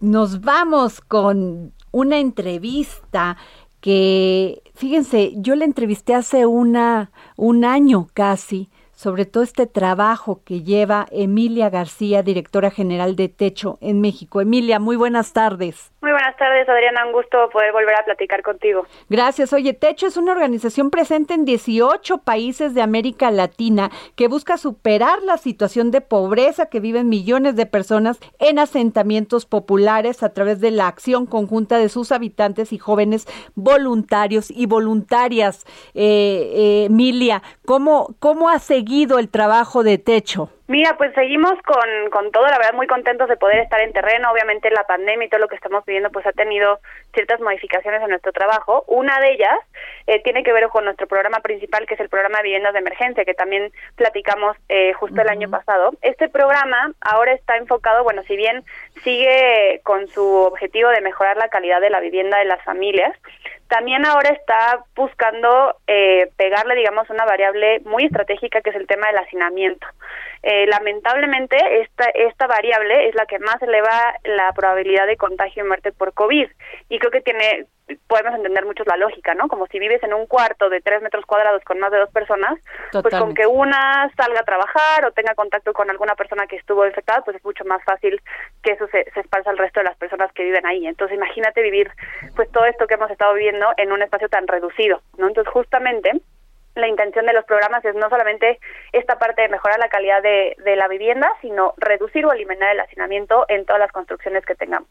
Nos vamos con una entrevista que, fíjense, yo la entrevisté hace una, un año casi sobre todo este trabajo que lleva Emilia García, directora general de Techo en México. Emilia, muy buenas tardes. Muy buenas tardes, Adriana. Un gusto poder volver a platicar contigo. Gracias. Oye, Techo es una organización presente en 18 países de América Latina que busca superar la situación de pobreza que viven millones de personas en asentamientos populares a través de la acción conjunta de sus habitantes y jóvenes voluntarios y voluntarias. Eh, eh, Emilia, ¿cómo, cómo ha seguido el trabajo de techo? Mira, pues seguimos con, con todo, la verdad muy contentos de poder estar en terreno. Obviamente la pandemia y todo lo que estamos viviendo pues ha tenido ciertas modificaciones en nuestro trabajo. Una de ellas eh, tiene que ver con nuestro programa principal, que es el programa de viviendas de emergencia, que también platicamos eh, justo el año pasado. Este programa ahora está enfocado, bueno, si bien sigue con su objetivo de mejorar la calidad de la vivienda de las familias, también ahora está buscando eh, pegarle, digamos, una variable muy estratégica que es el tema del hacinamiento. Eh, lamentablemente, esta, esta variable es la que más eleva la probabilidad de contagio y muerte por COVID. Y creo que tiene, podemos entender mucho la lógica, ¿no? Como si vives en un cuarto de tres metros cuadrados con más de dos personas, pues con que una salga a trabajar o tenga contacto con alguna persona que estuvo infectada, pues es mucho más fácil que eso se, se esparza al resto de las personas que viven ahí. Entonces, imagínate vivir, pues todo esto que hemos estado viviendo en un espacio tan reducido, ¿no? Entonces, justamente la intención de los programas es no solamente esta parte de mejorar la calidad de, la vivienda, sino reducir o eliminar el hacinamiento en todas las construcciones que tengamos.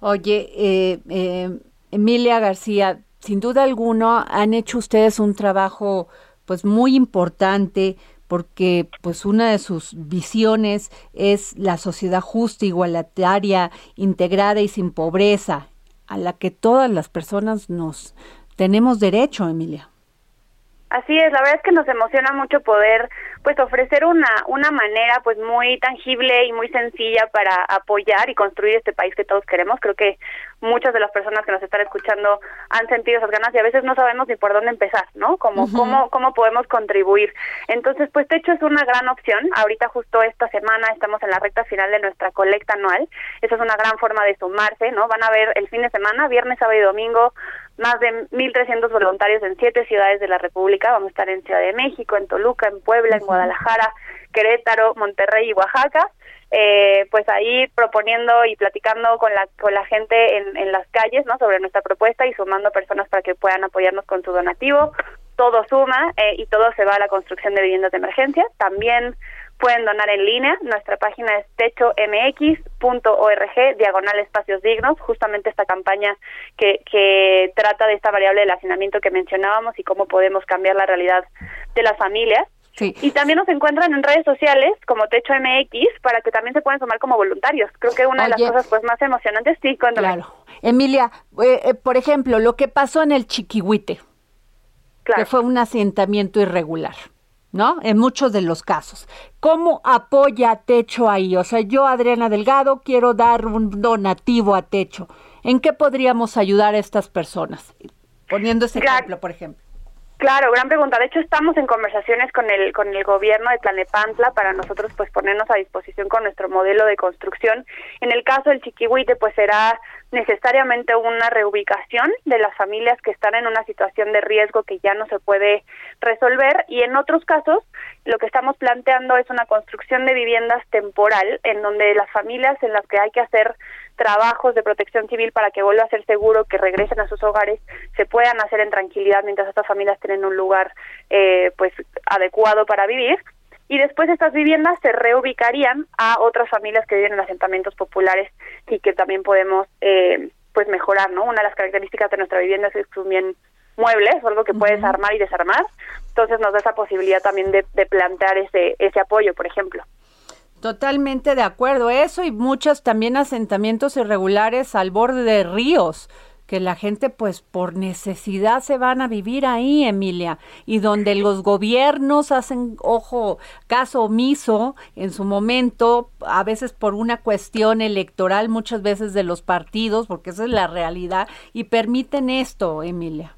Oye, eh, eh, Emilia García, sin duda alguna han hecho ustedes un trabajo pues muy importante porque pues una de sus visiones es la sociedad justa, igualitaria, integrada y sin pobreza, a la que todas las personas nos tenemos derecho, Emilia. Así es, la verdad es que nos emociona mucho poder pues ofrecer una una manera pues muy tangible y muy sencilla para apoyar y construir este país que todos queremos. Creo que muchas de las personas que nos están escuchando han sentido esas ganas y a veces no sabemos ni por dónde empezar, ¿no? Como cómo cómo podemos contribuir. Entonces, pues Techo es una gran opción. Ahorita justo esta semana estamos en la recta final de nuestra colecta anual. Esa es una gran forma de sumarse, ¿no? Van a ver el fin de semana, viernes, sábado y domingo más de 1.300 voluntarios en siete ciudades de la República. Vamos a estar en Ciudad de México, en Toluca, en Puebla, en Guadalajara, Querétaro, Monterrey y Oaxaca. Eh, pues ahí proponiendo y platicando con la con la gente en, en las calles no sobre nuestra propuesta y sumando personas para que puedan apoyarnos con su donativo todo suma eh, y todo se va a la construcción de viviendas de emergencia también pueden donar en línea. Nuestra página es techomx.org, diagonal espacios dignos, justamente esta campaña que, que trata de esta variable del hacinamiento que mencionábamos y cómo podemos cambiar la realidad de las familias. Y también nos encuentran en redes sociales como Techo MX para que también se puedan sumar como voluntarios. Creo que una de las cosas pues más emocionantes, sí, cuando Claro. Emilia, eh, eh, por ejemplo, lo que pasó en el Chiquihuite, que fue un asentamiento irregular. ¿No? En muchos de los casos. ¿Cómo apoya Techo ahí? O sea, yo, Adriana Delgado, quiero dar un donativo a Techo. ¿En qué podríamos ayudar a estas personas? Poniendo ese ejemplo, por ejemplo. Claro, gran pregunta. De hecho, estamos en conversaciones con el con el gobierno de Tlanepantla para nosotros pues ponernos a disposición con nuestro modelo de construcción. En el caso del Chiquihuite pues será necesariamente una reubicación de las familias que están en una situación de riesgo que ya no se puede resolver y en otros casos lo que estamos planteando es una construcción de viviendas temporal en donde las familias en las que hay que hacer trabajos de protección civil para que vuelva a ser seguro, que regresen a sus hogares, se puedan hacer en tranquilidad mientras estas familias tienen un lugar eh, pues adecuado para vivir. Y después estas viviendas se reubicarían a otras familias que viven en asentamientos populares y que también podemos eh, pues mejorar, ¿no? Una de las características de nuestra vivienda es que es bien muebles, algo que puedes armar y desarmar. Entonces nos da esa posibilidad también de, de plantear ese, ese apoyo, por ejemplo. Totalmente de acuerdo. Eso y muchos también asentamientos irregulares al borde de ríos que la gente pues por necesidad se van a vivir ahí, Emilia, y donde los gobiernos hacen, ojo, caso omiso en su momento, a veces por una cuestión electoral, muchas veces de los partidos, porque esa es la realidad, y permiten esto, Emilia.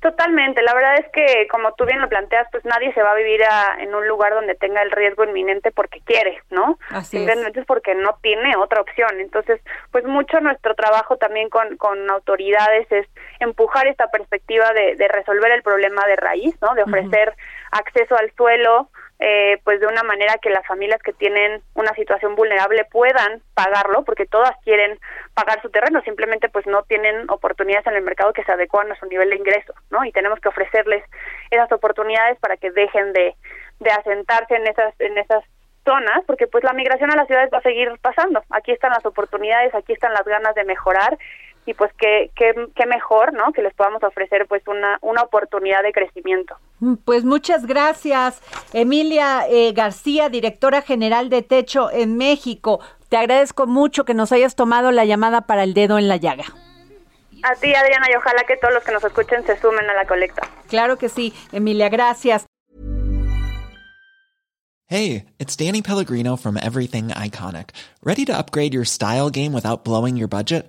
Totalmente, la verdad es que como tú bien lo planteas, pues nadie se va a vivir en un lugar donde tenga el riesgo inminente porque quiere, ¿no? Así Simplemente es. porque no tiene otra opción. Entonces, pues mucho nuestro trabajo también con, con autoridades es empujar esta perspectiva de, de resolver el problema de raíz, ¿no? De ofrecer acceso al suelo, eh, pues de una manera que las familias que tienen una situación vulnerable puedan pagarlo, porque todas quieren pagar su terreno, simplemente pues no tienen oportunidades en el mercado que se adecuan a su nivel de ingreso, ¿no? Y tenemos que ofrecerles esas oportunidades para que dejen de, de asentarse en esas, en esas zonas, porque pues la migración a las ciudades va a seguir pasando. Aquí están las oportunidades, aquí están las ganas de mejorar y pues qué, qué, qué mejor, ¿no? Que les podamos ofrecer pues una, una oportunidad de crecimiento. Pues muchas gracias, Emilia eh, García, directora general de Techo en México. Te agradezco mucho que nos hayas tomado la llamada para el dedo en la llaga. A ti, Adriana, y ojalá que todos los que nos escuchen se sumen a la colecta. Claro que sí, Emilia, gracias. Hey, it's Danny Pellegrino from Everything Iconic. ¿Ready to upgrade your style game without blowing your budget?